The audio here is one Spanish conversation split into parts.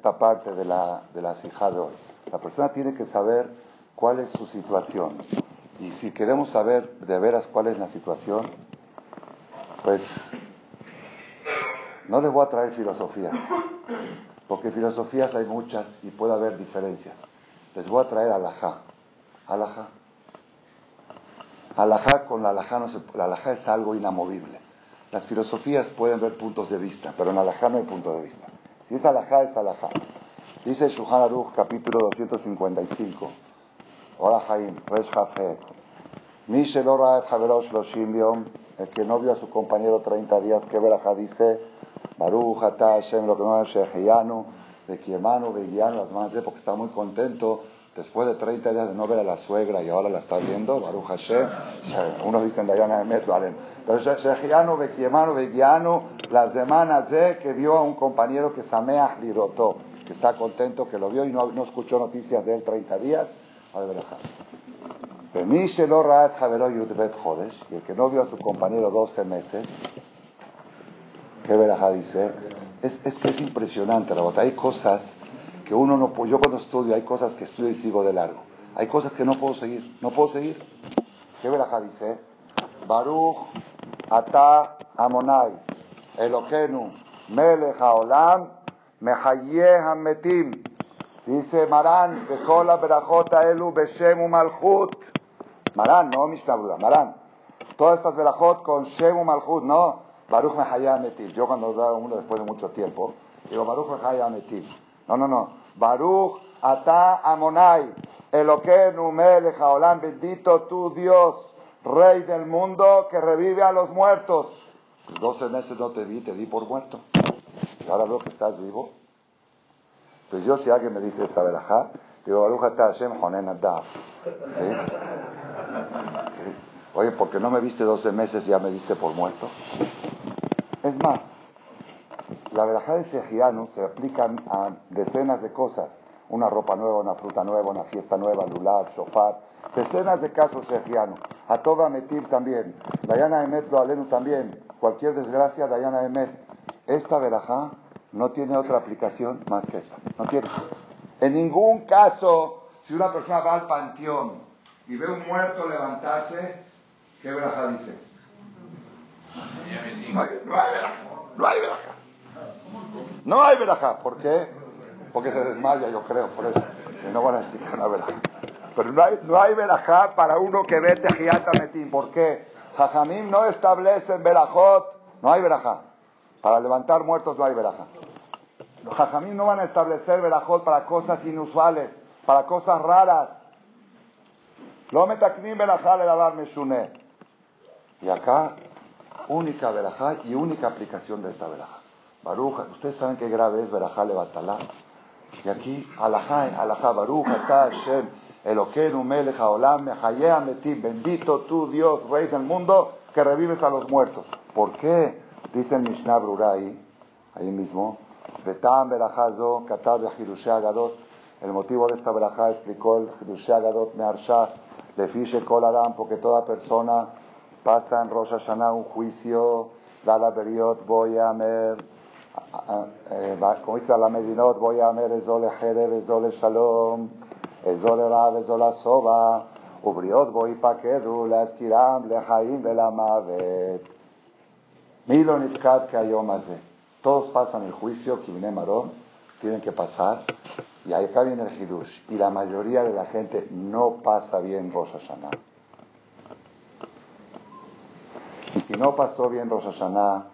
esta parte de la, de la de hoy. La persona tiene que saber cuál es su situación. Y si queremos saber de veras cuál es la situación, pues no les voy a traer filosofías, porque filosofías hay muchas y puede haber diferencias. Les voy a traer alajá. Alajá. Alajá con la alajá no se, la alajá es algo inamovible. Las filosofías pueden ver puntos de vista, pero en alajá no hay punto de vista. Si es alajá, es alajá. Dice Shuhan Aruch, capítulo 255. Hola Jaim, Resh el que no vio a su compañero 30 días, que verajá dice, Baruch Hashem, lo que no es Sheheyanu, Bekiemanu, Begianu, las manos de porque está muy contento después de 30 días de no ver a la suegra y ahora la está viendo, Baruch Hashem, unos dicen Dayana Emet, valen. Pero Sheheyanu, Bekiemanu, Begianu, las semanas de que vio a un compañero que Sameach Lirotó, que está contento, que lo vio y no, escuchó noticias de él 30 días, a ver, y el que no vio a su compañero 12 meses, ¿qué verajá dice? Es, es que es impresionante, Rabota. Hay cosas que uno no puede. Yo cuando estudio, hay cosas que estudio y sigo de largo. Hay cosas que no puedo seguir. No puedo seguir. ¿Qué verajá dice? Baruch Ata Amonai Eloquenu, Melech Haolam, Mehayeh Hametim. Dice Marán, Bekola Berajota Elu Beshem Malchut. Marán, no Mishnah Marán. Todas estas Berajot con Shem Malchut, no. Baruch Mehayeh Hametim. Yo cuando veo uno después de mucho tiempo, digo Baruch Mehayeh Hametim. No, no, no. Baruch Ata Amonai. Eloquenu Melech Haolam. Bendito tu Dios, Rey del mundo que revive a los muertos. 12 meses no te vi, te di por muerto. Y ahora veo que estás vivo. Pues yo si alguien me dice esa verajá, digo, Baruch Hashem Honen ¿Sí? ¿Sí? Oye, ¿por qué no me viste 12 meses y ya me diste por muerto? Es más, la verajá de Shehianu se aplica a decenas de cosas. Una ropa nueva, una fruta nueva, una fiesta nueva, lulav, shofar. Decenas de casos Shehianu. A toda Metir también. Dayana Emet lo alenu también cualquier desgracia, Dayana Emet. Esta verajá no tiene otra aplicación más que esta. No tiene. En ningún caso, si una persona va al panteón y ve un muerto levantarse, ¿qué verajá dice? No hay, no hay verajá. No hay verajá. No hay verajá. ¿Por qué? Porque se desmaya, yo creo, por eso. Si no van a decir que no hay verajá. Pero no hay, no hay verajá para uno que ve Tejiata Metín. ¿Por qué? Jajamim no establecen verajot, no hay verajá. Para levantar muertos no hay verajá. Los jajamim no van a establecer verajot para cosas inusuales, para cosas raras. Lo metaknim verajá le dabar meshune. Y acá, única verajá y única aplicación de esta verajá. Baruja, ustedes saben qué grave es verajá levantalá. Y aquí, alajá, alajá, baruja, ta, Hashem. Eloquenu melech haolam mehayea metim. Bendito tú, Dios, Rey del mundo, que revives a los muertos. ¿Por qué? Dice el Mishnah Brurai, ahí mismo, Betam berajazo katab agadot. El motivo de esta verajá explicó el Hirushé agadot mearsha, le fiche kol adam, porque toda persona pasa en Rosh Hashanah un juicio, la beriot voy a amer, eh, como dice la medinot, voy a amer ezole jereb, ezole shalom, אזול רע וזול השובע, ובריות בו ייפקדו להזכירם לחיים ולמוות. מי לא נפקד כהיום הזה? Todos pasan el juicio, Kibne Marón, tienen que pasar, y acá viene el Hidush, y la mayoría de la gente no pasa bien Rosh Hashanah. Y si no pasó bien Rosh Hashanah,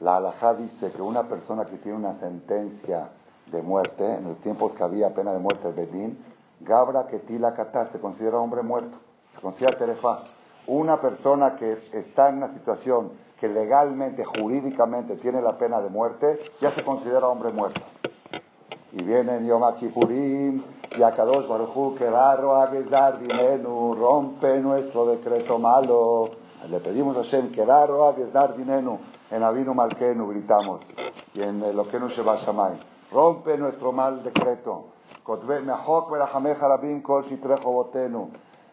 la halajá dice que una persona que tiene una sentencia de muerte, en los tiempos que había pena de muerte, el Bedín, Gabra Ketila Katar se considera hombre muerto, se considera Terefá. Una persona que está en una situación que legalmente, jurídicamente tiene la pena de muerte, ya se considera hombre muerto. Y viene Yom Kippurim y Akadosh Baruchu, que Agezar Dinenu, rompe nuestro decreto malo. Le pedimos a Hashem, que Agezar Dinenu, en Avinu Malkenu gritamos, y en Lokenu Sheba Shamay, rompe nuestro mal decreto.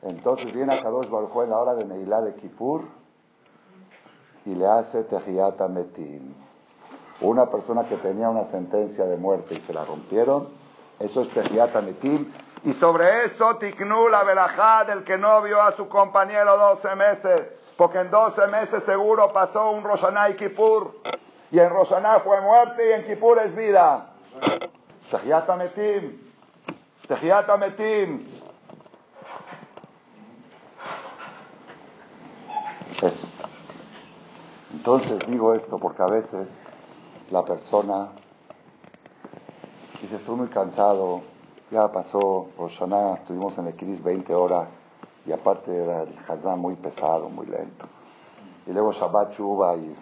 Entonces viene a Kadosh Baruj en la hora de Neilá de Kippur y le hace Tehiyat Metim. una persona que tenía una sentencia de muerte y se la rompieron, eso es Tejiat Ametim. Y sobre eso Tiknu la velajá del que no vio a su compañero 12 meses, porque en 12 meses seguro pasó un Roshaná y Kippur. Y en Roshaná fue muerte y en Kippur es vida. Tejiat Ametim. Tejiat Ametim. Eso. Entonces digo esto porque a veces la persona dice, estoy muy cansado, ya pasó Roshaná, estuvimos en el Cris 20 horas y aparte era el Hazán muy pesado, muy lento. Y luego Shabbat Chuba y,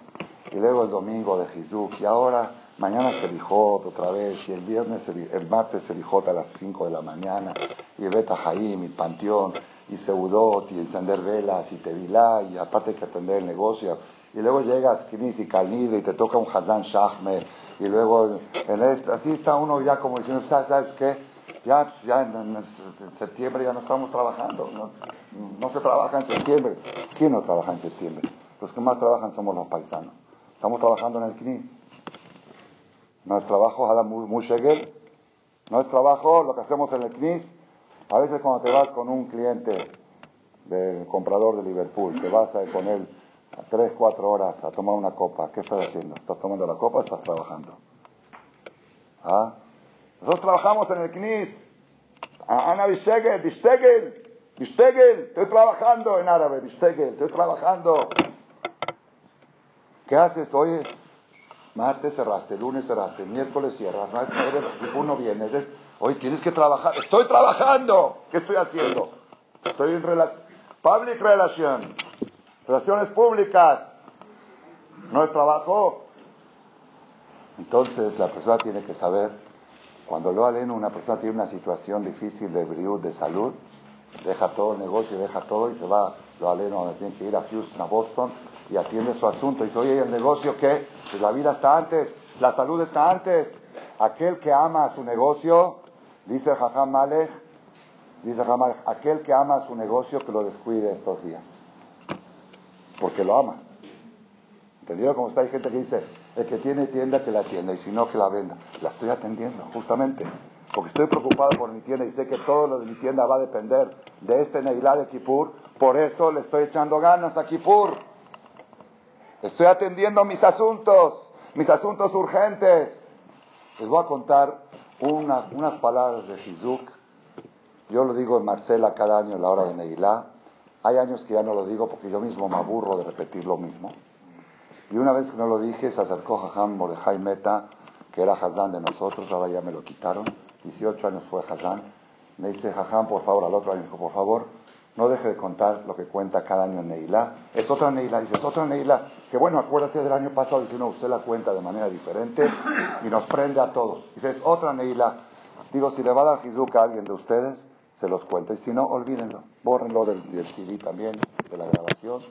y luego el domingo de Hizuk y ahora mañana se lijó otra vez y el viernes, el martes se lijó a las 5 de la mañana y Beta Jaim y Panteón y Seudot y encender velas y Tevilá y aparte hay que atender el negocio y luego llegas Knis y Kalnide y te toca un Hazán Shahme y luego en esto, así está uno ya como diciendo, ¿sabes qué? Ya, ya en, septiembre ya no estamos trabajando, no, se trabaja en septiembre. ¿Quién no trabaja en septiembre? Los que más trabajan somos los paisanos. Estamos trabajando en el CNIS. No es trabajo, Mushegel. No es trabajo lo que hacemos en el CNIS. A veces cuando te vas con un cliente del comprador de Liverpool, te vas con él a tres, cuatro horas a tomar una copa, ¿qué estás haciendo? ¿Estás tomando la copa o estás trabajando? ¿Ah? Nosotros trabajamos en el CNIS. Ana Bistegel, Bistegel, Bistegel, estoy trabajando en árabe, Bistegel, estoy trabajando. ¿Qué haces? Oye, martes cerraste, lunes cerraste, miércoles cierras, uno viernes. Es, Oye, tienes que trabajar. Estoy trabajando. ¿Qué estoy haciendo? Estoy en public relation, relaciones públicas. ¿No es trabajo? Entonces la persona tiene que saber cuando lo aleno una persona tiene una situación difícil de de salud, deja todo el negocio, deja todo y se va, lo aleno donde tiene que ir a Houston, a Boston y atiende su asunto. Y dice, oye, ¿el negocio qué? Pues la vida está antes, la salud está antes. Aquel que ama su negocio, dice Jajam Malek, dice Jajam Malek, aquel que ama su negocio que lo descuide estos días. Porque lo amas. ¿Entendieron cómo está? Hay gente que dice, el que tiene tienda que la atienda y si no que la venda. La estoy atendiendo, justamente. Porque estoy preocupado por mi tienda y sé que todo lo de mi tienda va a depender de este Neilá de Kippur. Por eso le estoy echando ganas a Kippur. Estoy atendiendo mis asuntos, mis asuntos urgentes. Les voy a contar unas palabras de Hizuk. Yo lo digo en Marcela cada año en la hora de Neilá. Hay años que ya no lo digo porque yo mismo me aburro de repetir lo mismo. Y una vez que no lo dije, se acercó Jajam Mordejai Meta, que era Hazán de nosotros, ahora ya me lo quitaron. 18 años fue Hazán. Me dice, Jajam, por favor, al otro año dijo, por favor, no deje de contar lo que cuenta cada año en. Es otra Neilá, dice, es otra Neilá. Que bueno, acuérdate del año pasado, dice, no, usted la cuenta de manera diferente y nos prende a todos. Dice, es otra Neilá. Digo, si le va a dar Hizuk a alguien de ustedes, se los cuento. Y si no, olvídenlo. Bórrenlo del, del CD también, de la grabación.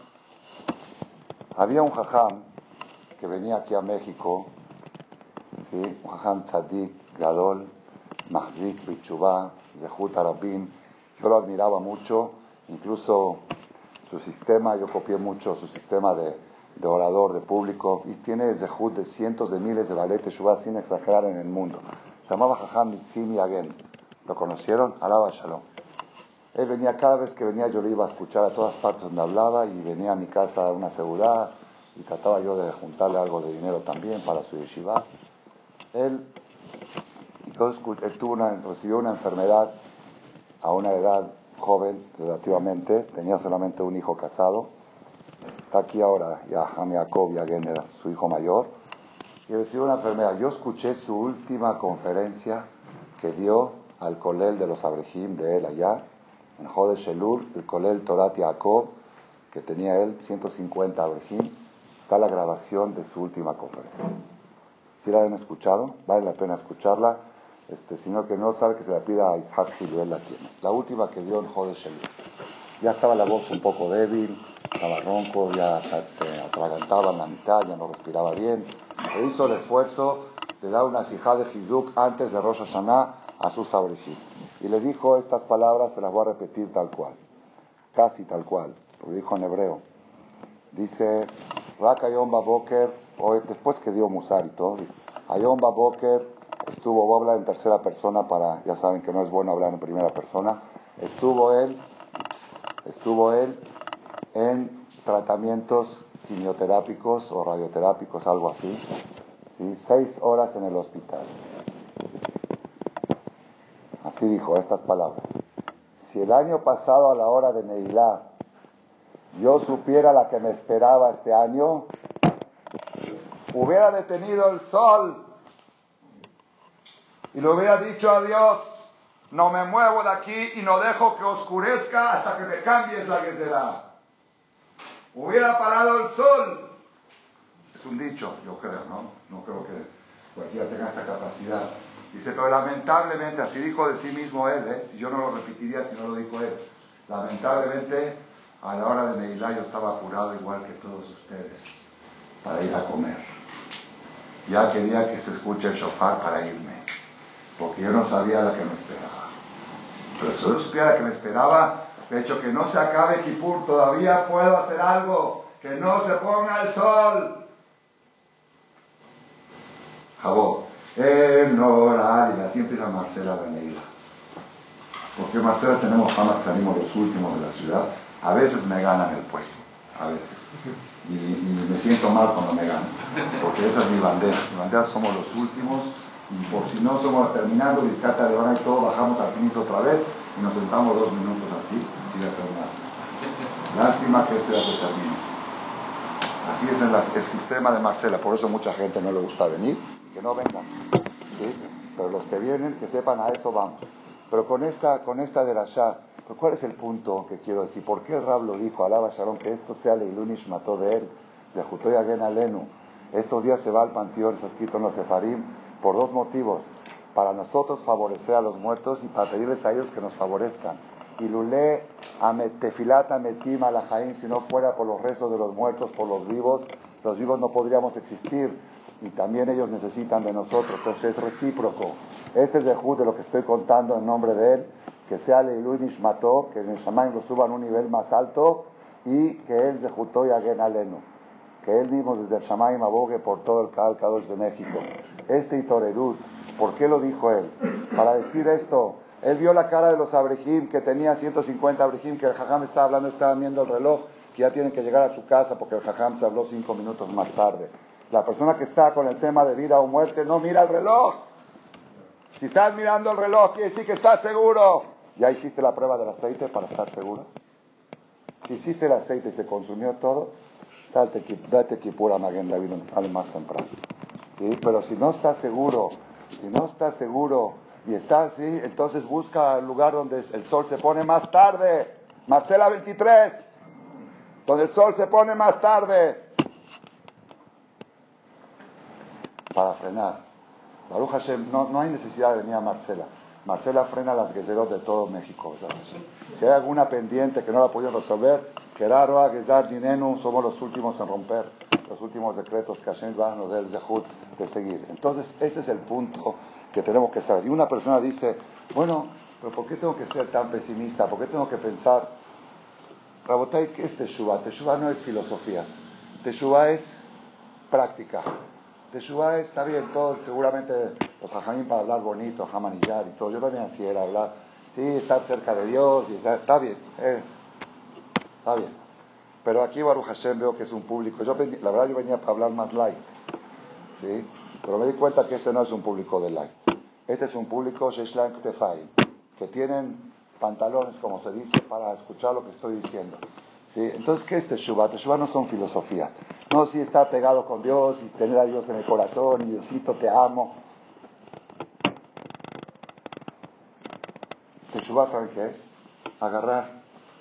Había un jajam que venía aquí a México, ¿sí? un jajam tzadik, gadol, mahzik, bichubá, zehut arabim. Yo lo admiraba mucho, incluso su sistema, yo copié mucho su sistema de, de orador, de público, y tiene zehut de cientos de miles de ballet shubá sin exagerar en el mundo. Se llamaba Jajam Simi Agen. ¿Lo conocieron? Alaba Shalom. Él venía, cada vez que venía yo le iba a escuchar a todas partes donde hablaba y venía a mi casa a una seguridad y trataba yo de juntarle algo de dinero también para su yeshiva. Él, tuvo una, recibió una enfermedad a una edad joven relativamente, tenía solamente un hijo casado. Está aquí ahora, ya Ham Jacob Yagen era su hijo mayor. Y recibió una enfermedad. Yo escuché su última conferencia que dio al colel de los Abrejim de él allá en Jode Shelur, el Kolel Torat Yaakov, que tenía él 150 Abrejim, está la grabación de su última conferencia. Si la han escuchado, vale la pena escucharla. Este, sino que no sabe que se la pida a Isaac Gil, la tiene. La última que dio en Jode Shelur. Ya estaba la voz un poco débil, estaba ronco, ya se atragantaba en la mitad, ya no respiraba bien. E hizo el esfuerzo de dar una sijá de Hizuk antes de Rosh Hashanah a sus Abrejim. Y le dijo estas palabras, se las voy a repetir tal cual, casi tal cual, lo dijo en hebreo. Dice, Rakayom Baboker, después que dio Musar y todo, Ayom Boker estuvo, voy a hablar en tercera persona para, ya saben que no es bueno hablar en primera persona, estuvo él, estuvo él en tratamientos quimioterápicos o radioterápicos, algo así, ¿sí? seis horas en el hospital. Así dijo estas palabras. Si el año pasado a la hora de Neilá yo supiera la que me esperaba este año, hubiera detenido el sol y le hubiera dicho a Dios, no me muevo de aquí y no dejo que oscurezca hasta que me cambies la será. Hubiera parado el sol. Es un dicho, yo creo, ¿no? No creo que cualquiera tenga esa capacidad. Dice, pero lamentablemente, así dijo de sí mismo él, ¿eh? si yo no lo repetiría si no lo dijo él, lamentablemente a la hora de Neilá yo estaba apurado igual que todos ustedes para ir a comer. Ya quería que se escuche el shofar para irme, porque yo no sabía lo que me esperaba. Pero si yo supiera que me esperaba, de hecho que no se acabe Kipur, todavía puedo hacer algo, que no se ponga el sol. Jabó, eh, así empieza Marcela Neila. Porque Marcela tenemos fama que salimos los últimos de la ciudad a veces me ganan el puesto, a veces. Y, me siento mal cuando me ganan, porque esa es mi bandera. Mi bandera somos los últimos y por si no somos terminando, y Cata Levana y todo, bajamos al piso otra vez y nos sentamos dos minutos así, sin hacer nada. Lástima que esto ya se termine. Así es el sistema de Marcela, por eso mucha gente no le gusta venir, que no vengan. ¿sí? Pero los que vienen, que sepan a eso vamos. Pero con esta, con esta de la Shah, ¿cuál es el punto que quiero decir? ¿Por qué el Rab lo dijo? Alaba Sharon, que esto sea Leilunish mató de él, se ajustó y Alenu. Estos días se va al panteón, ha escrito en los Sefarim, por dos motivos. Para nosotros favorecer a los muertos y para pedirles a ellos que nos favorezcan. Y lule ametefilata metim alajaim, si no fuera por los rezos de los muertos, por los vivos, los vivos no podríamos existir. Y también ellos necesitan de nosotros, entonces es recíproco. Este es el de lo que estoy contando en nombre de él que sea Leilu Nishmato, que el Shamaim lo suban a un nivel más alto y que él se juntó y hagan aleno. Que él mismo desde el Shamaim abogue por todo el Kadosh de México. Este Itorerut, ¿por qué lo dijo él? Para decir esto, él vio la cara de los abrejim, que tenía 150 abrejim, que el Jajam estaba hablando, estaba viendo el reloj, que ya tienen que llegar a su casa porque el Jajam se habló cinco minutos más tarde. La persona que está con el tema de vida o muerte no mira el reloj. Si estás mirando el reloj, quiere decir que estás seguro. ¿Ya hiciste la prueba del aceite para estar seguro? Si hiciste el aceite y se consumió todo, salte, date pura Maguen David donde sale más temprano. ¿Sí? Pero si no estás seguro, si no estás seguro y estás así, entonces busca el lugar donde el sol se pone más tarde. Marcela 23, donde el sol se pone más tarde. Para frenar. Baruch no, no hay necesidad de venir a Marcela. Marcela frena las guerreros de todo México. Si hay alguna pendiente que no la pudieron resolver, Gerardo, Gezar, Dinenu, somos los últimos en romper los últimos decretos que Hashem va a nos Zehut de seguir. Entonces, este es el punto que tenemos que saber. Y una persona dice, bueno, pero ¿por qué tengo que ser tan pesimista? ¿Por qué tengo que pensar? Rabotay, ¿qué es Teshuvah? Teshuvah no es filosofías. Teshuvah es práctica. Teshuvah está bien, todos seguramente los hajamim para hablar bonito, jamanillar y todo. Yo también así era hablar, sí, estar cerca de Dios, y está bien, eh, está bien. Pero aquí Baruch Hashem veo que es un público, yo la verdad yo venía para hablar más light, ¿sí? Pero me di cuenta que este no es un público de light. Este es un público Sheshlank Tefai, que tienen pantalones, como se dice, para escuchar lo que estoy diciendo. ¿Sí? Entonces, ¿qué es Teshuvah? Teshuvah no son filosofías. No si está pegado con Dios y tener a Dios en el corazón y Diosito te amo. Teshuvah, ¿saben qué es? Agarrar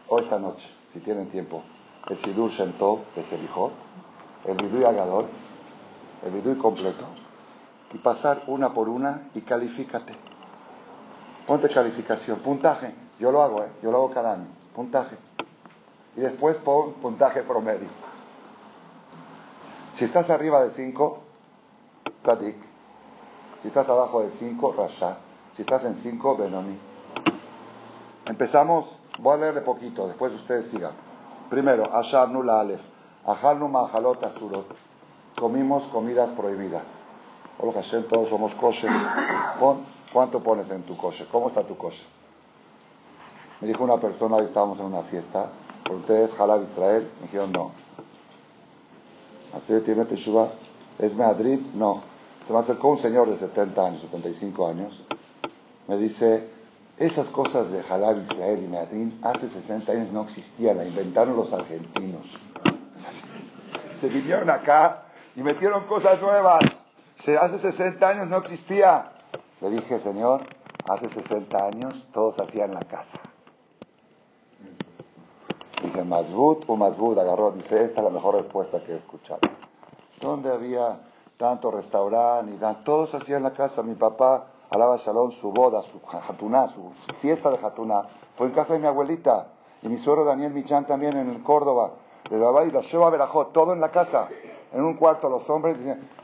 o esta noche, si tienen tiempo, el Sidur Shem de Selijot, el Vidui Agadol, el Vidui completo, y pasar una por una y califícate. Ponte calificación, puntaje. Yo lo hago, ¿eh? yo lo hago cada año. Puntaje y después pon puntaje promedio. Si estás arriba de 5, Tzadik. Si estás abajo de 5, Rasha. Si estás en 5, Benoni. Empezamos, voy a leerle poquito, después ustedes sigan. Primero, Ashar Nula Alef. Ahalnu Mahalot Asurot. comimos comidas prohibidas. Hola Hashem, todos somos kosher. ¿Cuánto pones en tu kosher? ¿Cómo está tu kosher? Me dijo una persona, hoy estábamos en una fiesta, ustedes Jalab Israel? Me dijeron no. ¿Es Madrid? No. Se me acercó un señor de 70 años, 75 años. Me dice, esas cosas de Jalab Israel y Madrid hace 60 años no existían, la inventaron los argentinos. Se vinieron acá y metieron cosas nuevas. hace 60 años no existía. Le dije, Señor, hace 60 años todos hacían la casa. Dice, Masbut o Masbut, agarró, dice, esta es la mejor respuesta que he escuchado. ¿Dónde había tanto restaurante y todos hacían la casa? Mi papá, alaba Shalom, su boda, su jatuná, su fiesta de jatuná, fue en casa de mi abuelita. Y mi suegro Daniel Michan también en Córdoba. Le y lo lleva a Verajot, todo en la casa en un cuarto los hombres,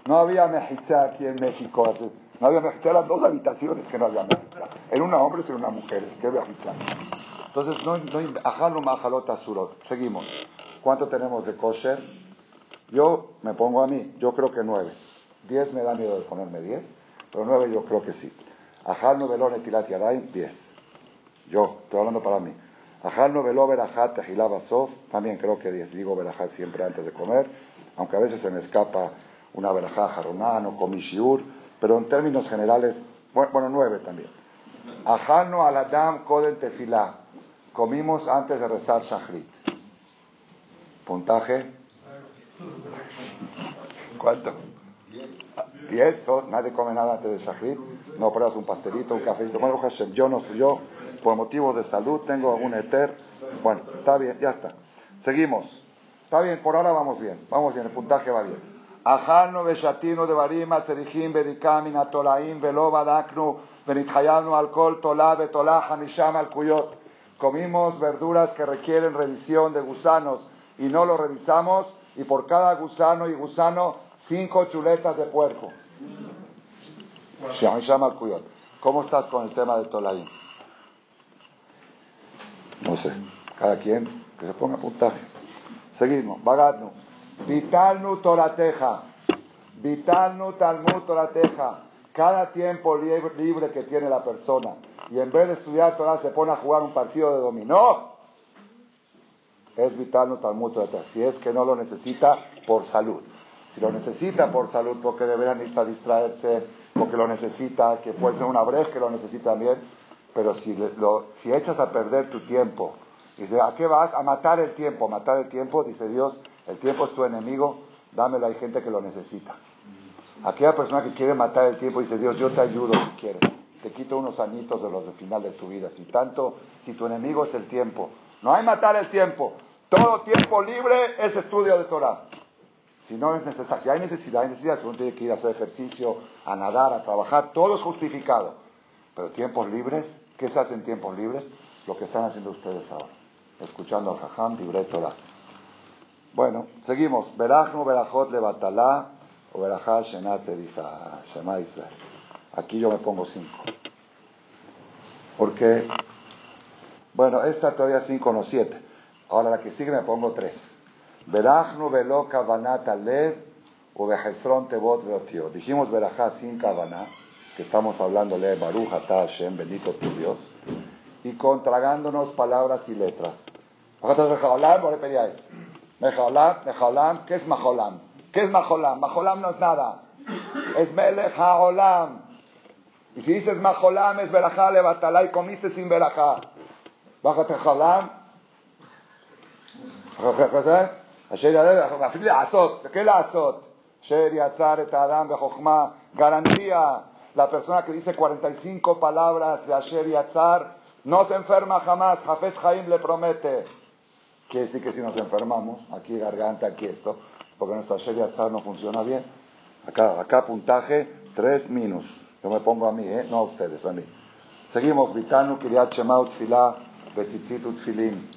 no había mejitza aquí en México, no había mejitza, eran dos habitaciones que no había mejitza, en una hombres y en una mujeres, ¿qué mejitza? Entonces, no, no. Seguimos. ¿Cuánto tenemos de kosher? Yo me pongo a mí, yo creo que nueve. Diez me da miedo de ponerme diez, pero nueve yo creo que sí. Ajal no velón etilat diez. Yo, estoy hablando para mí. Ajal no veló verajat sof, también creo que diez. Digo verajat siempre antes de comer aunque a veces se me escapa una verajá jaroná, o comishiur, pero en términos generales, bueno, nueve también. Ajano aladam koden tefilá. Comimos antes de rezar shahrit. Puntaje. ¿Cuánto? Diez. Nadie come nada antes de shahrit. No pruebas un pastelito, un cafecito. Bueno, Hashem, yo no yo, por motivos de salud, tengo algún eter. Bueno, está bien, ya está. Seguimos. Está bien, por ahora vamos bien, vamos bien, el puntaje va bien. De barima tzerihim bedikamin atolaim velo badaknu benithayanu alcohol tola betolah hamisham al kuyot. Comimos verduras que requieren revisión de gusanos y no lo revisamos y por cada gusano y gusano cinco chuletas de puerco. ¿Cómo estás con el tema de tolaim? No sé, cada quien que se ponga puntaje. Seguimos. Bagadnu. Vitalnu Torateja. Vitalnu Talmud Torateja. Cada tiempo libre que tiene la persona y en vez de estudiar Torah se pone a jugar un partido de dominó, es vitalnu Talmud Torateja. Si es que no lo necesita por salud. Si lo necesita por salud, porque debería necesitar distraerse, porque lo necesita, que puede ser una brecha que lo necesita también, pero si, lo, si echas a perder tu tiempo Dice, ¿a qué vas? A matar el tiempo. Matar el tiempo, dice Dios, el tiempo es tu enemigo, dámelo, hay gente que lo necesita. Aquella persona que quiere matar el tiempo, dice Dios, yo te ayudo si quieres. Te quito unos añitos de los de final de tu vida. Si tanto, si tu enemigo es el tiempo. No hay matar el tiempo. Todo tiempo libre es estudio de Torah. Si no es necesario, si hay necesidad, hay necesidad, si uno tiene que ir a hacer ejercicio, a nadar, a trabajar, todo es justificado. Pero tiempos libres, ¿qué se hace en tiempos libres? Lo que están haciendo ustedes ahora escuchando al Jajam, Dibre Torah. Bueno, seguimos. Levatalá Shenat Israel. Aquí yo me pongo cinco. Porque, bueno, esta todavía cinco, no siete. Ahora la que sigue me pongo tres. Berachnu Velo Kavanat Alev o Behesron Tebot Veotio. Dijimos Berachá sin Kavaná, que estamos hablando de Baruch Atah Hashem, bendito tu Dios, y contragándonos palabras y letras. Mejolam, Mejolam, ¿qué es Majolam? ¿Qué es Majolam? Majolam no es nada. Es Melech HaOlam. Y si dices Majolam es Berajá, levatala y comiste sin Berajá. Bájate Jolam. אפילו לעשות, ¿qué לעשות? אשר יצר את האדם בחוכמה, garantía, la persona que dice 45 palabras de Asher Yatzar no se enferma jamás, Jafez Jaim le promete. Quiere decir que si nos enfermamos, aquí garganta, aquí esto, porque nuestra Sheriatzar no funciona bien. Acá, acá puntaje 3 minus. Yo me pongo a mí, ¿eh? no a ustedes, a mí. Seguimos, Vitanu, Kiriat Shema, Utfilá, Betitzit, Utfilin.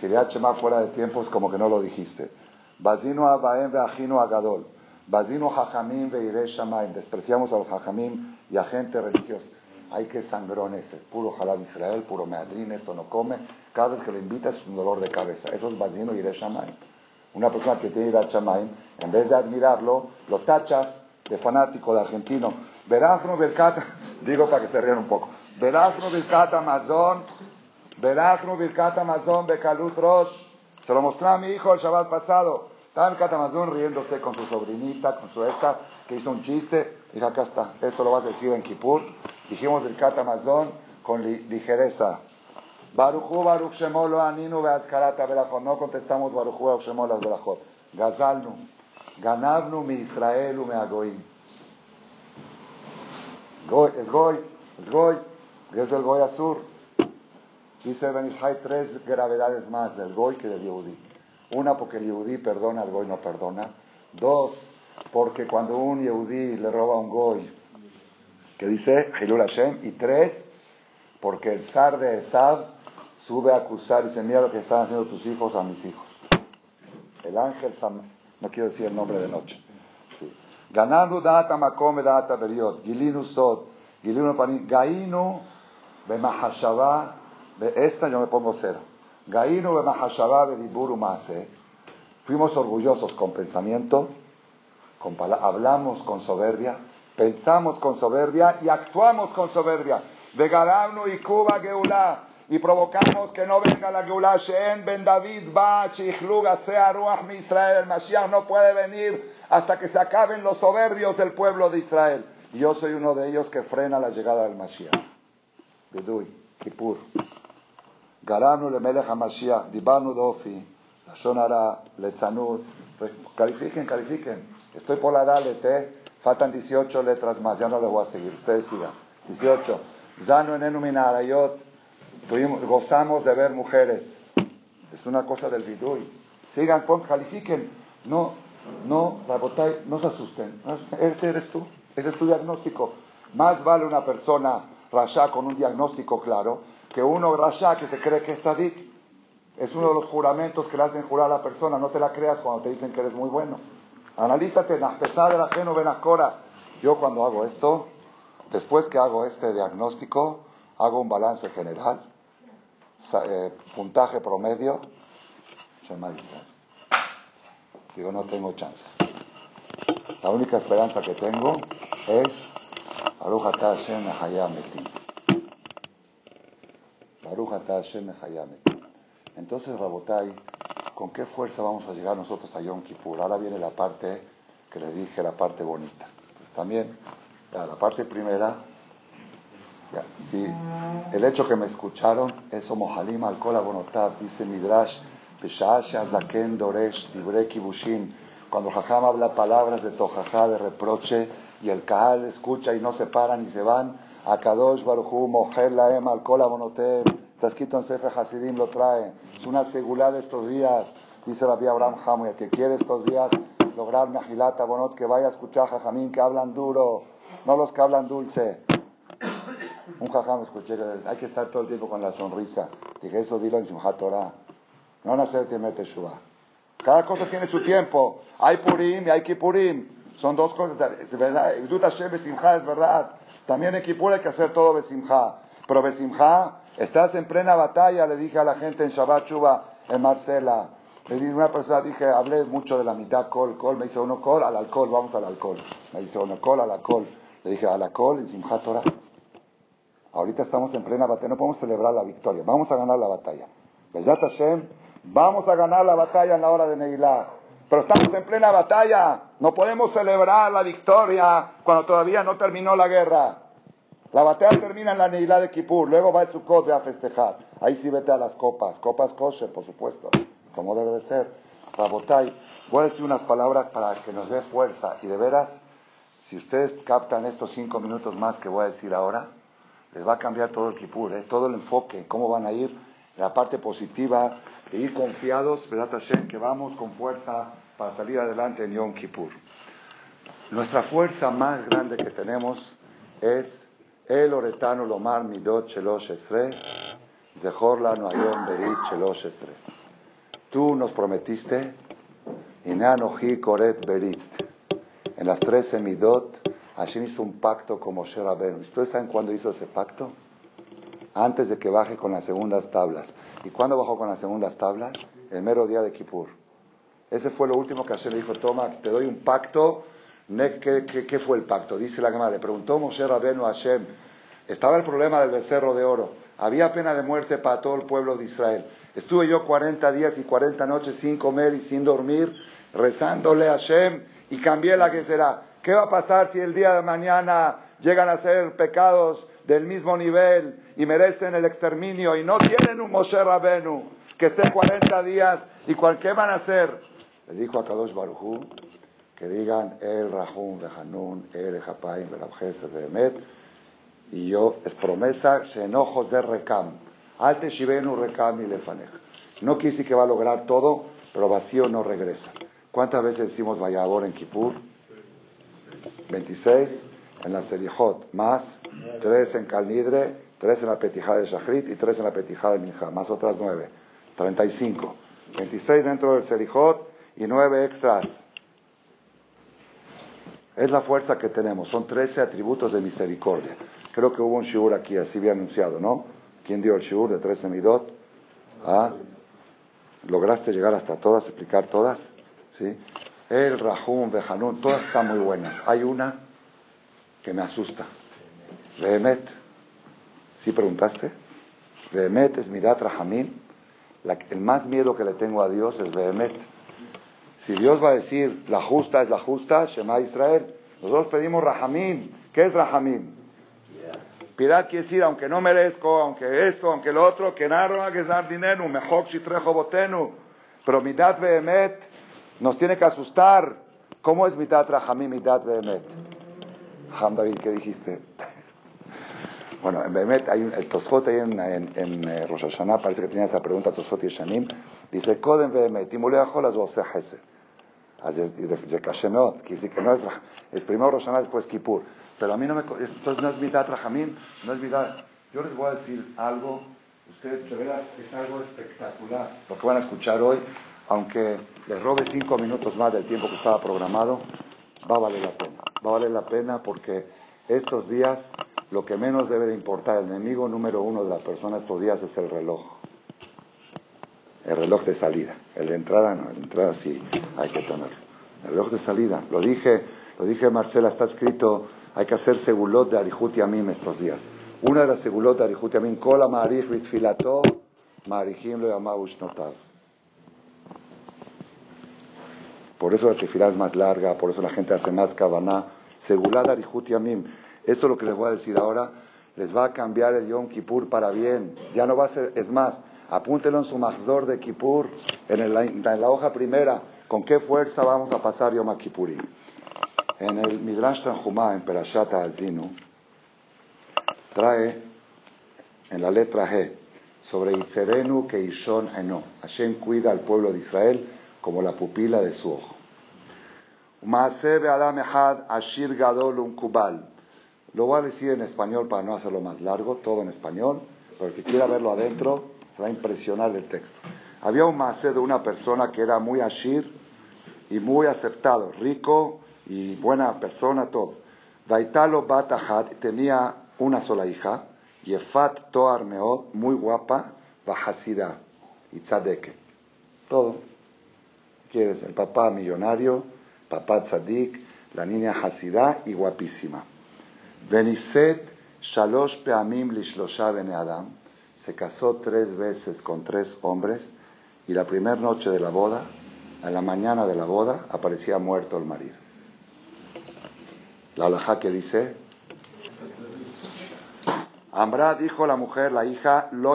Kiriat fuera de tiempos como que no lo dijiste. Bazino Abaem Veajino Agadol. Bazino Jajamim Veire Shamaim. Despreciamos a los Jajamim y a gente religiosa. Hay que sangrones, puro jalab Israel, puro meadrín, esto no come. Cada vez que lo invitas es un dolor de cabeza. Eso es Bazino y Reshamay. Una persona que tiene ir a Chamaim, en vez de admirarlo, lo tachas de fanático, de argentino. Verajno Birkat, digo para que se rían un poco. Verajno Birkat Amazon, Verajno Birkat Amazon Bekalut Rosh. Se lo mostré a mi hijo el Shabbat pasado. Estaba en Birkat Amazon riéndose con su sobrinita, con su esta, que hizo un chiste. Dije, acá está, esto lo vas a decir en Kippur. Dijimos Birkat Amazon con ligereza. Baruchu Baruch Shemolo Aninu Beazkarata Belachot. No contestamos Baruchu Baruch Shemolo Belachot. Gazalnu. Ganabnu mi Israel me agoim. Goy, es Goy, es Goy, es el Goy Azur. Dice Benishai tres gravedades más del Goy que del Yehudi. Una, porque el Yehudi perdona, el Goy no perdona. Dos, porque cuando un Yehudi le roba a un Goy, que dice Hilul Hashem. Y tres, porque el zar de Esab sube a acusar y dice, mira lo que están haciendo tus hijos a mis hijos. El ángel no quiero decir el nombre de noche. Ganando data makome data beriot, gilinu sod, gilinu panim, gainu bemahashava, esta yo me pongo cero. Gainu bemahashava bediburu mase. Fuimos orgullosos con pensamiento, con hablamos con soberbia, pensamos con soberbia y actuamos con soberbia. De y Cuba Geulá y provocamos que no venga la Geulah Shen Ben David Ba Chichluga sea Ruach mi Israel. El Mashiach no puede venir hasta que se acaben los soberbios del pueblo de Israel. Y yo soy uno de ellos que frena la llegada del Mashiach. Bidui, Kippur. Garanu le Melech HaMashiach, Dibanu Dofi, la Shonara, Letzanut. Califiquen, califiquen. Estoy por la Dalet, ¿eh? Faltan 18 letras más, ya no les voy a seguir. Ustedes sigan. 18. Zanu en Enuminarayot gozamos de ver mujeres. Es una cosa del vidui. Sigan, pon, califiquen. No, no, no se asusten. Ese eres tú. Ese es tu diagnóstico. Más vale una persona rasha con un diagnóstico claro que uno rasha que se cree que es sadik. Es uno de los juramentos que le hacen jurar a la persona. No te la creas cuando te dicen que eres muy bueno. Analízate, pesada de la ajeno benacora. Yo cuando hago esto, después que hago este diagnóstico, hago un balance general eh, puntaje promedio, digo, no tengo chance. La única esperanza que tengo es Baruch Hashem Baruch Hashem Entonces, Rabotai, ¿con qué fuerza vamos a llegar nosotros a Yom Kippur? Ahora viene la parte que les dije, la parte bonita. Pues también, la parte primera Sí, el hecho que me escucharon es Mohalim al Bonotab, dice Midrash, Zaken Doresh, Dibre Kibushin. Cuando Jajam habla palabras de Tojajá, de reproche, y el Kahal escucha y no se paran y se van, Akadosh Baruchu, Mohel Laem al Bonotab, está escrito en Sefer Hasidim, lo trae. Es una segulá de estos días, dice Rabbi Abraham Hamuya, que quiere estos días lograr Mejilata Bonot, que vaya a escuchar Jajamín que hablan duro, no los que hablan dulce. Un jajam escuché que hay que estar todo el tiempo con la sonrisa. Dije, eso dilo en Simchat Torah. No nacer mete Shua. Cada cosa tiene su tiempo. Hay Purim y hay Kippurim. Son dos cosas. Es verdad. es verdad. También en Kippur hay que hacer todo Besimha. Pero Besimha, estás en plena batalla, le dije a la gente en Shabbat Shuba, en Marcela. Le dije una persona, dije, hablé mucho de la mitad col, col. Me dice uno col al alcohol, vamos al alcohol. Me dice uno col al alcohol. Le dije, al alcohol en Simchat Torah. Ahorita estamos en plena batalla, no podemos celebrar la victoria, vamos a ganar la batalla. Hashem, vamos a ganar la batalla en la hora de Neilá. Pero estamos en plena batalla, no podemos celebrar la victoria cuando todavía no terminó la guerra. La batalla termina en la Neilá de Kippur, luego va a Sukkot a festejar. Ahí sí vete a las copas, copas kosher, por supuesto, como debe de ser. Rabotay, voy a decir unas palabras para que nos dé fuerza. Y de veras, si ustedes captan estos cinco minutos más que voy a decir ahora, les va a cambiar todo el Kippur, ¿eh? todo el enfoque, cómo van a ir, la parte positiva de ir confiados, ¿verdad, Hashem? Que vamos con fuerza para salir adelante en Yom Kippur. Nuestra fuerza más grande que tenemos es el oretano lomar midot shelosh esre, zehor lanu ayom berit shelosh esre. Tú nos prometiste, inanohi koret berit, en las trece midot, Hashem hizo un pacto con Moshe Rabbeinu. ¿Ustedes saben cuándo hizo ese pacto? Antes de que baje con las segundas tablas. ¿Y cuándo bajó con las segundas tablas? El mero día de Kippur. Ese fue lo último que Hashem le dijo, toma, te doy un pacto. ¿Qué, fue el pacto? Dice la Gemara, le preguntó Moshe Rabenu a Hashem, estaba el problema del becerro de oro, había pena de muerte para todo el pueblo de Israel. Estuve yo 40 días y 40 noches sin comer y sin dormir, rezándole a Hashem y cambié la que será. ¿Qué va a pasar si el día de mañana llegan a ser pecados del mismo nivel y merecen el exterminio y no tienen un Moshe Rabenu que esté 40 días y cuál qué van a hacer? Le dijo a Kadosh Barujú que digan El Rahum Hanun, El Japaim de Emet y yo es promesa enojos de Recam Alte Shivenu Recam y Lefanech no quise que va a lograr todo pero vacío no regresa ¿cuántas veces decimos Vayabor en Kippur? 26 en la Selijot más 3 en Calnidre 3 en la Petijá de Shachrit y 3 en la Petijá de Minja más otras 9 35 26 dentro del Selijot y 9 extras es la fuerza que tenemos. Son 13 atributos de misericordia. Creo que hubo un shiur aquí, así bien anunciado, ¿no? ¿Quién dio el shiur de 13 midot? ¿Ah? ¿Lograste llegar hasta todas, explicar todas? ¿Sí? El Rahum, Behanun, todas están muy buenas. Hay una que me asusta. Behemet. ¿Sí preguntaste? Behemet es Midat Rahamim. el más miedo que le tengo a Dios es Behemet si Dios va a decir, la justa es la justa, Shema Israel, nosotros pedimos Rahamim. ¿Qué es Rahamim? Piedad quiere decir, aunque no merezco, aunque esto, aunque lo otro, que naro que dar dinero, mejor trejo botenu. Pero midat behemet nos tiene que asustar. ¿Cómo es midat rahamim, midat behemet? Ham David, ¿qué dijiste? bueno, en behemet hay un, el Tosfot ahí en, en, en eh, Rosh Hashanah, parece que tenía esa pregunta Tosfot y Shanim. Dice, Kodem behemet, y muleajo las voces de Kashemot, quiere decir que no es, es primero Roshaná, después Kippur. Pero a mí no me, esto no es mitad Rahamim, no es mitad. Yo les voy a decir algo, ustedes de veras es algo espectacular lo que van a escuchar hoy, aunque les robe cinco minutos más del tiempo que estaba programado, va a valer la pena. Va a valer la pena porque estos días lo que menos debe de importar, el enemigo número uno de la persona estos días es el reloj el reloj de salida. El de entrada no, el de entrada sí hay que tenerlo. El reloj de salida, lo dije, lo dije Marcela, está escrito, hay que hacer segulot de Arihut Yamim estos días. Una de las segulot de Arihut Yamim, Kola Ma'arich Ritfilato, Ma'arichim lo Yamaush Notav. Por eso la tefilá es más larga, por eso la gente hace más kavaná. Segulad Arihut Yamim. Esto es lo que les voy a decir ahora. Les va a cambiar el Yom Kippur para bien. Ya no va a ser, es más, Apúntelo en su Mahzor de Kippur, en, la hoja primera, con qué fuerza vamos a pasar Yom Kippurim. En el Midrash Tanjumá, en Perashat Azinu, trae en la letra G sobre Itzerenu que Ishon Eno. Hashem cuida al pueblo de Israel como la pupila de su ojo. Ashir Gadol Kubal. Lo voy a decir en español para no hacerlo más largo, todo en español, pero el que quiera verlo adentro, se va a impresionar el texto. Había un macé de una persona que era muy ashir y muy aceptado, rico y buena persona, todo. Daitalo Batahat tenía una sola hija, Yefat Toar muy guapa, Bajasida y Tzadeke. Todo. ¿Quieres? El papá millonario, papá Tzadik, la niña Hasidá y guapísima. Beniset Shalosh Peamim Lishlosha Bene Adam se casó tres veces con tres hombres y la primera noche de la boda, a la mañana de la boda, aparecía muerto el marido. La alajá que dice, Ambra dijo la mujer, la hija, lo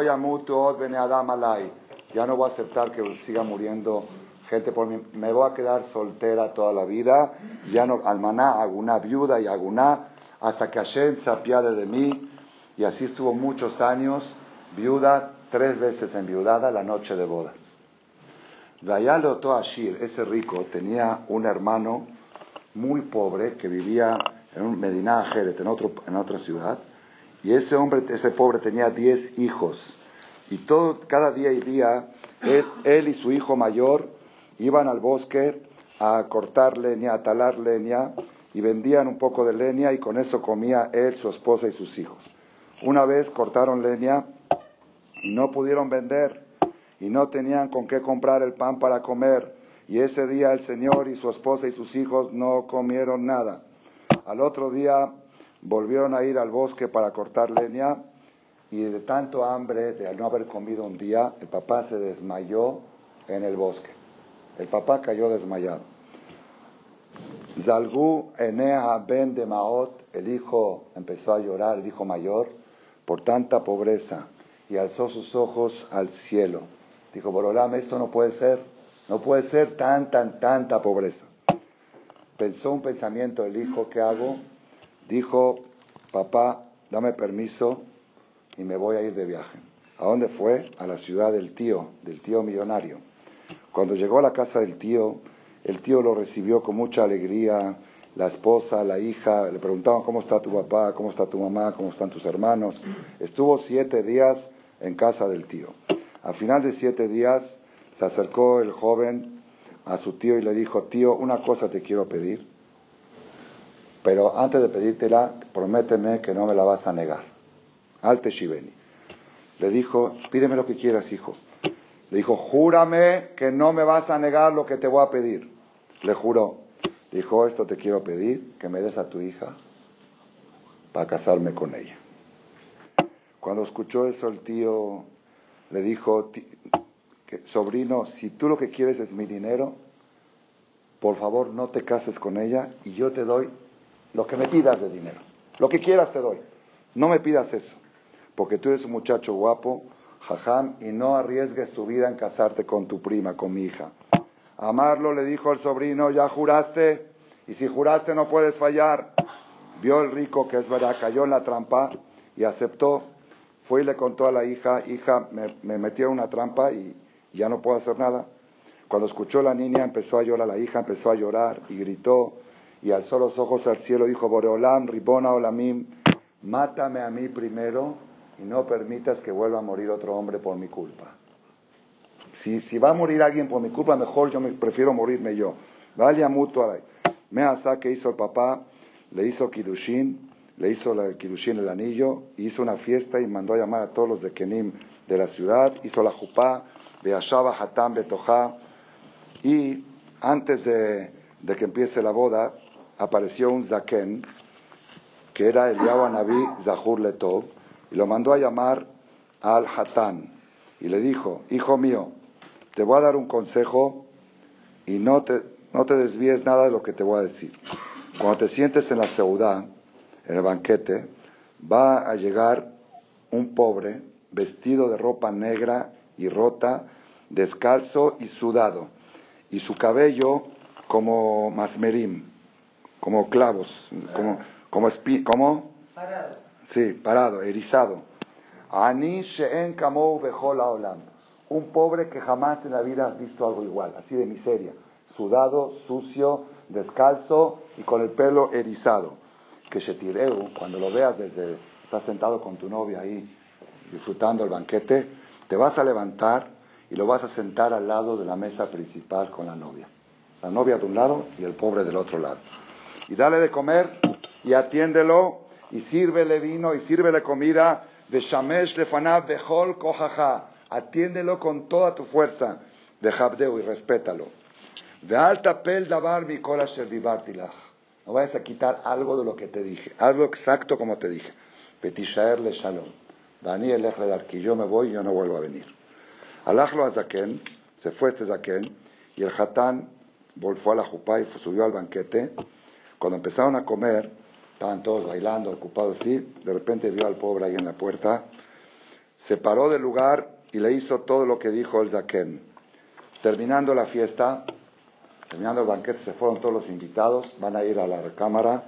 bene adam alay. Ya no voy a aceptar que siga muriendo gente por mí. Me voy a quedar soltera toda la vida. Ya no, almaná, alguna viuda y alguna, hasta que Hashem se apiade de mí. Y así estuvo muchos años viuda, tres veces enviudada la noche de bodas. Vayalo Ashir, ese rico, tenía un hermano muy pobre que vivía en un Medina Jerez, en, otro, en otra ciudad, y ese hombre, ese pobre tenía diez hijos, y todo, cada día y día, él, él y su hijo mayor iban al bosque a cortar leña, a talar leña, y vendían un poco de leña, y con eso comía él, su esposa y sus hijos. Una vez cortaron leña y no pudieron vender y no tenían con qué comprar el pan para comer Y ese día el Señor y su esposa y sus hijos no comieron nada. Al otro día volvieron a ir al bosque para cortar leña y de tanto hambre, de no haber comido un día, el papá se desmayó en el bosque. El papá cayó desmayado. Zalgu Enea ben de Maot, el hijo empezó a llorar, el hijo mayor, por tanta pobreza y alzó sus ojos al cielo. Dijo, Borolam, esto no puede ser, no puede ser tan, tan, tanta pobreza. Pensó un pensamiento el hijo, ¿qué hago? Dijo, papá, dame permiso y me voy a ir de viaje. ¿A dónde fue? A la ciudad del tío, del tío millonario. Cuando llegó a la casa del tío, el tío lo recibió con mucha alegría, la esposa, la hija, le preguntaban cómo está tu papá, cómo está tu mamá, cómo están tus hermanos. Estuvo siete días en casa del tío. Al final de siete días se acercó el joven a su tío y le dijo, tío, una cosa te quiero pedir, pero antes de pedírtela, prométeme que no me la vas a negar. Alte Shiveni. Le dijo, pídeme lo que quieras, hijo. Le dijo, júrame que no me vas a negar lo que te voy a pedir. Le juró. Dijo, esto te quiero pedir, que me des a tu hija para casarme con ella. Cuando escuchó eso el tío le dijo, sobrino, si tú lo que quieres es mi dinero, por favor no te cases con ella y yo te doy lo que me pidas de dinero. Lo que quieras te doy. No me pidas eso, porque tú eres un muchacho guapo, jajam, y no arriesgues tu vida en casarte con tu prima, con mi hija. Amarlo le dijo el sobrino, ya juraste, y si juraste no puedes fallar. Vio el rico que es verdad, cayó en la trampa y aceptó. Fue y le contó a la hija, hija, me, me en una trampa y ya no puedo hacer nada. Cuando escuchó la niña empezó a llorar, la hija empezó a llorar y gritó y alzó los ojos al cielo, dijo, Boreolam, Ribona Olamim, mátame a mí primero y no permitas que vuelva a morir otro hombre por mi culpa. Si, si va a morir alguien por mi culpa, mejor yo me prefiero morirme yo. Vaya mutuo Me asa que hizo el papá, le hizo Kidushin, le hizo la Kidushin el anillo, hizo una fiesta y mandó a llamar a todos los de Kenim de la ciudad, hizo la Jupá, Beashaba Hatam Betoja, y antes de, de, que empiece la boda, apareció un Zaken, que era el Naví Zahur Letov, y lo mandó a llamar al Hatán, y le dijo, hijo mío, te voy a dar un consejo y no te, no te desvíes nada de lo que te voy a decir. Cuando te sientes en la ciudad, en el banquete, va a llegar un pobre vestido de ropa negra y rota, descalzo y sudado, y su cabello como masmerim, como clavos, como, como, como parado. Sí, parado, erizado. Ani she'en kamou olam un pobre que jamás en la vida has visto algo igual, así de miseria, sudado, sucio, descalzo y con el pelo erizado. Que Shetireu, cuando lo veas desde, estás sentado con tu novia ahí disfrutando el banquete, te vas a levantar y lo vas a sentar al lado de la mesa principal con la novia. La novia de un lado y el pobre del otro lado. Y dale de comer y atiéndelo y sírvele vino y sírvele comida de Shamesh Lefanab Behol Kohaha atiéndelo con toda tu fuerza, de Habdeu y respétalo. De alta pel davar mi No vayas a quitar algo de lo que te dije, algo exacto como te dije. Petishaer le shalom. Daniel el que yo me voy y yo no vuelvo a venir. Alajlo a Zaken, se fue este Zaken, y el Hatán volvió a la Jupá y subió al banquete. Cuando empezaron a comer, estaban todos bailando, ocupados así, de repente vio al pobre ahí en la puerta, se paró del lugar y le hizo todo lo que dijo el Zaken. Terminando la fiesta, terminando el banquete, se fueron todos los invitados, van a ir a la recámara.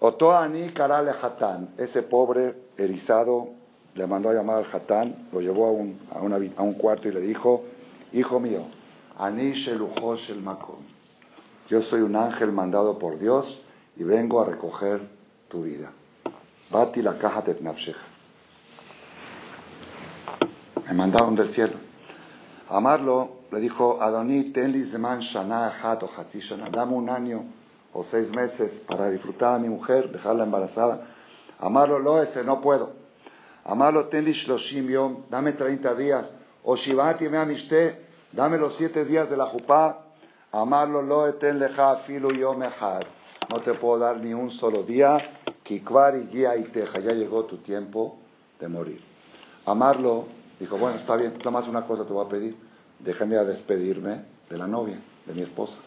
Otoani Karale Hatán, ese pobre erizado, le mandó a llamar al Hatán, lo llevó a un, a, un cuarto y le dijo, hijo mío, Ani el Makom, yo soy un ángel mandado por Dios y vengo a recoger tu vida. Bati la caja de me mandaron del cielo. Amarlo le dijo, Adoní, tenli zeman shana o shana, dame un año o seis meses para disfrutar a mi mujer, dejarla embarazada. Amarlo, lo ese, no puedo. Amarlo, tenli shloshim yom, dame 30 días. O shivati me amishte, dame los siete días de la jupá, amarlo lo eten leja filu yomehad. No te puedo dar ni un solo día, kikvar y guía y teja, ya llegó tu tiempo de morir. Amarlo, dijo, bueno, está bien, nada más una cosa te voy a pedir, déjame a despedirme de la novia, de mi esposa.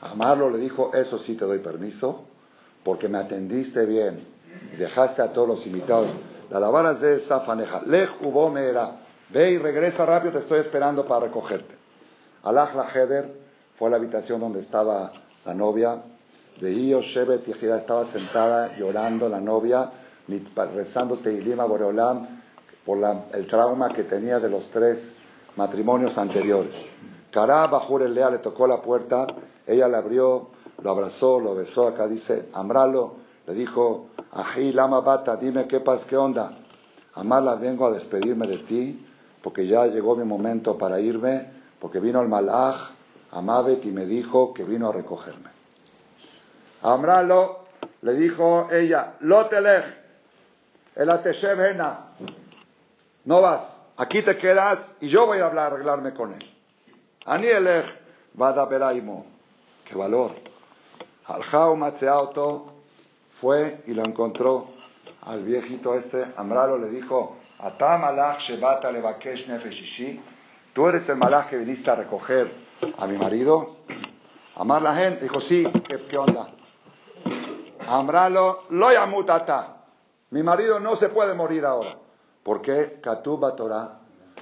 Amarlo, le dijo, eso sí te doy permiso, porque me atendiste bien dejaste a todos los invitados. La lavara de Safaneja, lej hubo era, ve y regresa rápido, te estoy esperando para recogerte. Alaj la Heder fue a la habitación donde estaba la novia. Veía Shebet y estaba sentada llorando la novia, rezando Teilima Boreolam por el trauma que tenía de los tres matrimonios anteriores. Kará Bajur Lea le tocó la puerta, ella le abrió, lo abrazó, lo besó, acá dice, Amralo, le dijo, Ají Lama Bata, dime qué pasa, qué onda. Amala, vengo a despedirme de ti, porque ya llegó mi momento para irme, porque vino el malaj, Amabet, y me dijo que vino a recogerme. Amralo le dijo ella, Lotelech, el Ateshevena, no vas, aquí te quedas y yo voy a hablar, arreglarme con él. Anielech, Vada Beraimo, qué valor. Aljao Matzeauto fue y lo encontró al viejito este. Amralo le dijo, Atam alach shebata levakesh nefeshishi, tú eres el malach que viniste a recoger a mi marido. Amar la gente, dijo, sí, ¿qué, onda? Amralo, lo yamutata. Mi marido no se puede morir ahora. ¿Por qué? Katuba Torah.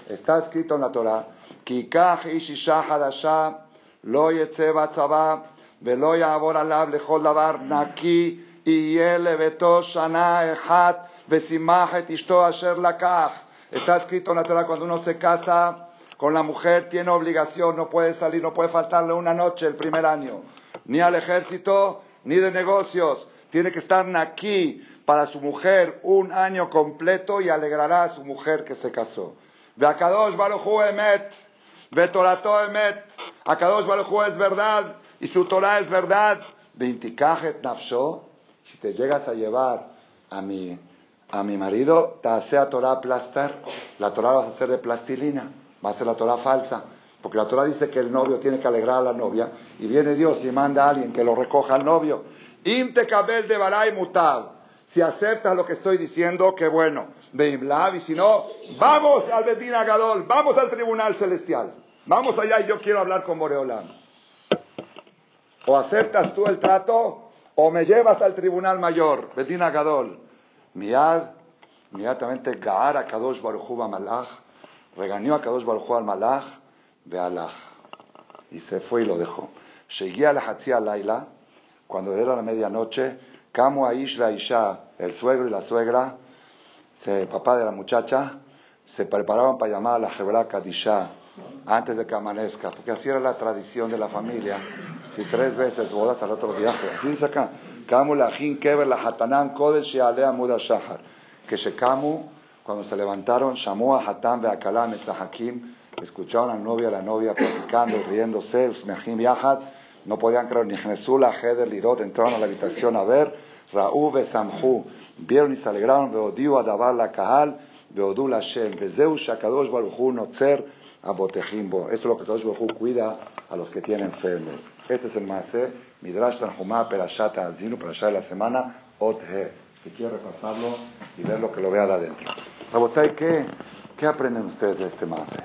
Está escrito en la Torah. Kikach ishisha hadasha, lo yetze batzaba, velo ya'avor alav lechol davar naki, leveto shana echat, vesimach et ishto asher lakach. Está escrito en la Torah cuando uno se casa con la mujer, tiene obligación, no puede salir, no puede faltarle una noche el primer año, ni al ejército, ni de negocios. Tiene que estar aquí para su mujer un año completo y alegrará a su mujer que se casó. Ve Akadosh Baruchu Emet, ve Torato Emet, Akadosh Baruchu es verdad y su Torah es verdad. Veintikajet Nafsho, si te llegas a llevar a mi, a mi marido, te hace a Torah plaster, la Torah va a ser de plastilina, va a ser la Torah falsa. Porque la Torah dice que el novio tiene que alegrar a la novia y viene Dios y manda a alguien que lo recoja al novio. Inte de Baray Mutab. Si aceptas lo que estoy diciendo, qué bueno. Y si no, vamos al Betín Agadol, vamos al tribunal celestial. Vamos allá y yo quiero hablar con Boreolán. O aceptas tú el trato, o me llevas al tribunal mayor, Betín Agadol. Miad, inmediatamente Gaar a Kadosh Baruchu Malach, regañó a Kadosh Baruchu al Malach, Allah. Y se fue y lo dejó. Seguía la Hatzia Laila, cuando era la medianoche, Camu Aish Isha, el suegro y la suegra, se, papá de la muchacha, se preparaban para llamar a la Jebra Kadisha antes de que amanezca, porque así era la tradición de la familia. Si tres veces bodas al otro viaje, así dice acá. Camu la Jin Keber la Hatanan Kodesh Alea Muda Shahar. Que se Camu, cuando se levantaron, llamó a Hatan Beakalam Hakim, escucharon a la novia, a la novia platicando, riéndose, Usmehim Yahad no podían creer ni Jesús, Heder, Lirot, entraron a la habitación a ver, Raú, Besamhu, vieron y se alegraron, Beodiu, Adabar, la Kahal, Beodu, la Shem, Bezeu, Shakadosh, Baruchu, Notzer, Abotejimbo. Eso es lo que Kadosh Baruchu cuida a los que tienen fe Este es el Maase, Midrash Tanjumá, Perashat Azinu, Perashat de la semana, Othe. Que quiero repasarlo y ver lo que lo vea de adentro. Rabotay, ¿qué, ¿qué aprenden ustedes de este Maase?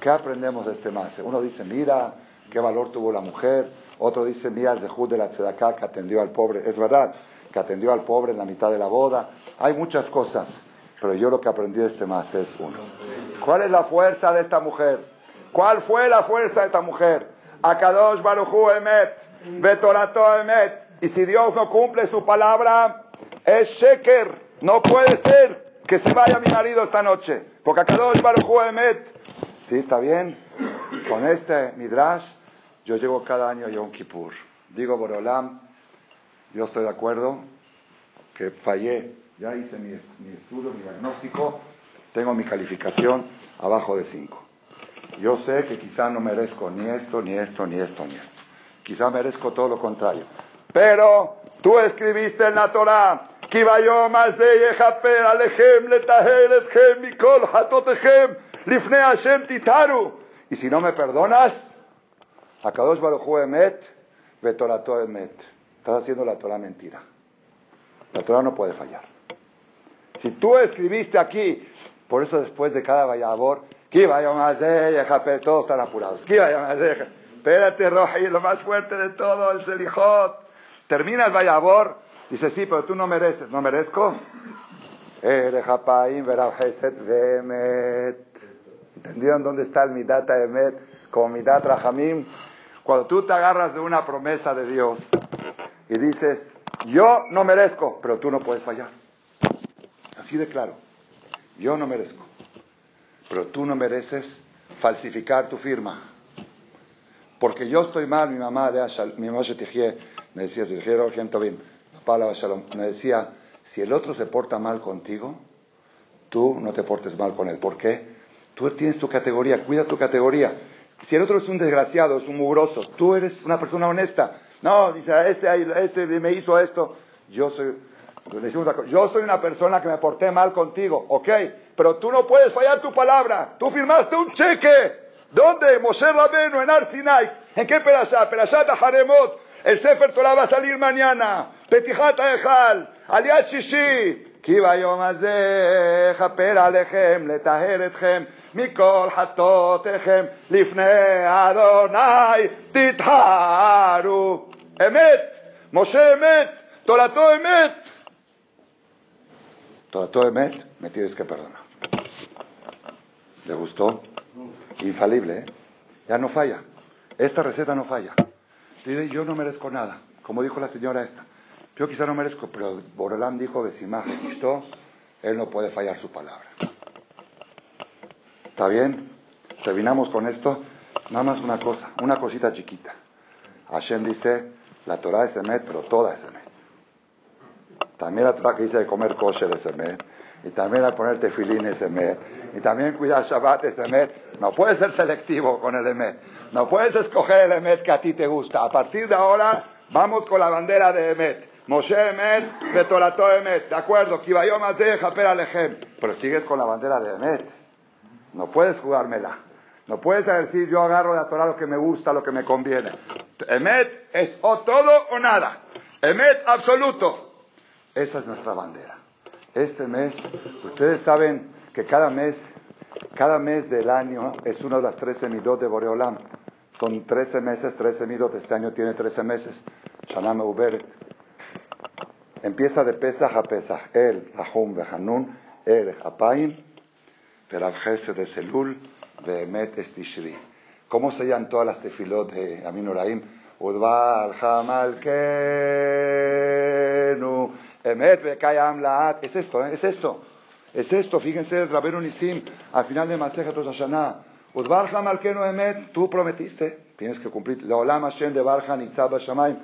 ¿Qué aprendemos de este Maase? Uno dice, mira, qué valor tuvo la mujer. Otro dice, mira, el Zehud de la Tzedaká que atendió al pobre. Es verdad, que atendió al pobre en la mitad de la boda. Hay muchas cosas, pero yo lo que aprendí de este más es uno. ¿Cuál es la fuerza de esta mujer? ¿Cuál fue la fuerza de esta mujer? Akadosh Baruchu Emet, Betorato Emet. Y si Dios no cumple su palabra, es Sheker. No puede ser que se vaya mi marido esta noche. Porque Akadosh Baruchu Emet. Sí, está bien. Con este Midrash yo llego cada año a Yom Kippur. Digo, Borolam, yo estoy de acuerdo que fallé. Ya hice mi, estudio, mi diagnóstico, tengo mi calificación abajo de 5. Yo sé que quizá no merezco ni esto, ni esto, ni esto, ni esto. Quizá merezco todo lo contrario. Pero tú escribiste en la Torah כי ביום הזה יכפר עליכם לטהר אתכם מכל חטאותיכם לפני השם תתארו. Y si no me perdonas, הקדוש ברוך הוא אמת ותורתו אמת. Estás haciendo la Torah mentira. La Torah no puede fallar. Si tú escribiste aquí, por eso después de cada vayabor, que vaya más todos están apurados. Que vaya más Espérate, Roji, lo más fuerte de todo, el Selijot. Termina el vayabor, dice, sí, pero tú no mereces. ¿No merezco? ¿Entendieron dónde está el Midata Emet? Como Midat Rahamim. Cuando tú te agarras de una promesa de Dios y dices, yo no merezco, pero tú no puedes fallar. Así de claro. Yo no merezco. Pero tú no mereces falsificar tu firma. Porque yo estoy mal, mi mamá, mi mamá me decía, me decía, si el otro se porta mal contigo, tú no te portes mal con él. ¿Por qué? Tú tienes tu categoría, cuida tu categoría. Si el otro es un desgraciado, es un mugroso, tú eres una persona honesta. No, dice, este, este me hizo esto. Yo soy, yo soy una persona que me porté mal contigo, ok, pero tú no puedes fallar tu palabra. Tú firmaste un cheque. ¿Dónde? Moshe Rabenu, en Arsinai. ¿En qué perashá? Perashat Haremot. El Sefer Torah va a salir mañana. Petijat Ejal. Aliat Shishi. כי ביום הזה יכפר עליכם, לטהר אתכם מכל חטאותיכם לפני אדוני תטהרו. אמת, משה אמת, תורתו אמת. תורתו אמת, me tienes que perdonar. ¿Le gustó? Infalible, ¿eh? Ya no falla. Esta receta no falla. Dice, yo no merezco nada. Como dijo la señora esta. Yo quizá no merezco, pero Borolán dijo Besimaje Cristo, él no puede fallar su palabra. ¿Está bien? Terminamos con esto. Nada más una cosa, una cosita chiquita. Hashem dice, la Torah es Emet, pero toda es Emet. También la Torah que dice de comer kosher es Emet. Y también al poner tefilín es Emet. Y también cuidar Shabbat es Emet. No puedes ser selectivo con el Emet. No puedes escoger el Emet que a ti te gusta. A partir de ahora, vamos con la bandera de Emet. Moshe Emet, Betorato Emet. De acuerdo, Kivayom Japer Alejem. Pero sigues con la bandera de Emet. No puedes jugármela. No puedes decir yo agarro de la Torah lo que me gusta, lo que me conviene. Emet es o todo o nada. Emet absoluto. Esa es nuestra bandera. Este mes, ustedes saben que cada mes, cada mes del año es uno de las 13 midot de Boreolam. Son 13 meses, 13 midot. Este año tiene 13 meses. Shanam Uberet. Empieza de Pesach a Pesach. El, Rahum, Behanun, El, Hapaim, Perabjese de Selul, Behemet Estishri. ¿Cómo se llaman todas las tefilot de Amin Uraim? Udvar, Hamalkenu. Emet Bekayam Laat. Es esto, ¿eh? es esto. Es esto, fíjense, Rabenu Nisim, al final de Maseja Toshana. Udbarja Malkenu Emet, tú prometiste, tienes que cumplir. La Olam Hashem de Barja Nitzaba Shamaim,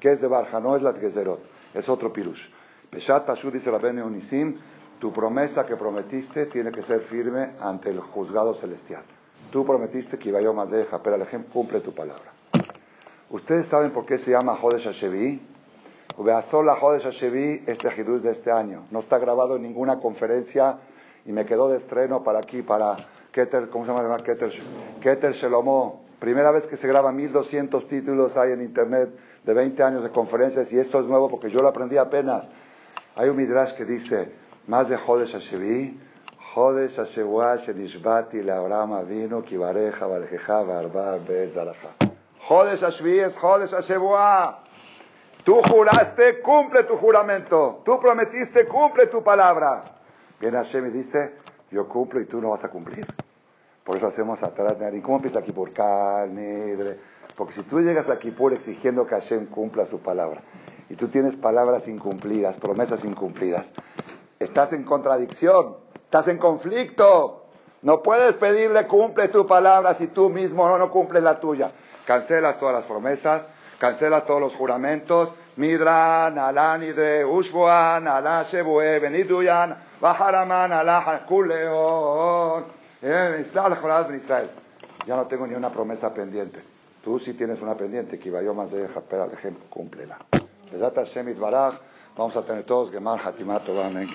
que es de Barja, no es las Gezerot, es otro pirush. Peshat Pashur dice Rabenu Nisim, tu promesa que prometiste tiene que ser firme ante el juzgado celestial. Tú prometiste que iba yo más de pero ejemplo cumple tu palabra. ¿Ustedes saben por qué se llama Jodesh Hashevi? sola Jodesh Hashevi, este Hidus de este año. No está grabado en ninguna conferencia y me quedó de estreno para aquí, para Keter, ¿cómo se llama? Keter, Keter Shelomo. Primera vez que se graba 1200 títulos hay en internet de 20 años de conferencias y esto es nuevo porque yo lo aprendí apenas. Hay un midrash que dice, más de Jodesh Hashevi, Jodesh Hashevua Shenishbati Leabraham Avinu Kivareja Varejeja Varba Bezaraja. Jodesh Hashevi es Jodesh Hashevua. Tú juraste, cumple tu juramento. Tú prometiste, cumple tu palabra. Viene Hashem y dice, yo cumplo y tú no vas a cumplir. Por eso hacemos atrás. ¿Y cómo empieza aquí por Nidre? Porque si tú llegas aquí por exigiendo que Hashem cumpla su palabra, y tú tienes palabras incumplidas, promesas incumplidas, estás en contradicción, estás en conflicto. No puedes pedirle cumple tu palabra si tú mismo no, no cumples la tuya. Cancelas todas las promesas, cancela todos los juramentos. Midran, Alanide, Ushbuan, Alá Shebue, Beniduyan, Baharaman, Alá Kuleon, Israel. Ya no tengo ni una promesa pendiente. Tú si tienes una pendiente, que vayó más de Japera Lejem, cúmplela. Besat Hashem Baraj, vamos a tener todos Gemar Hatimato Amen,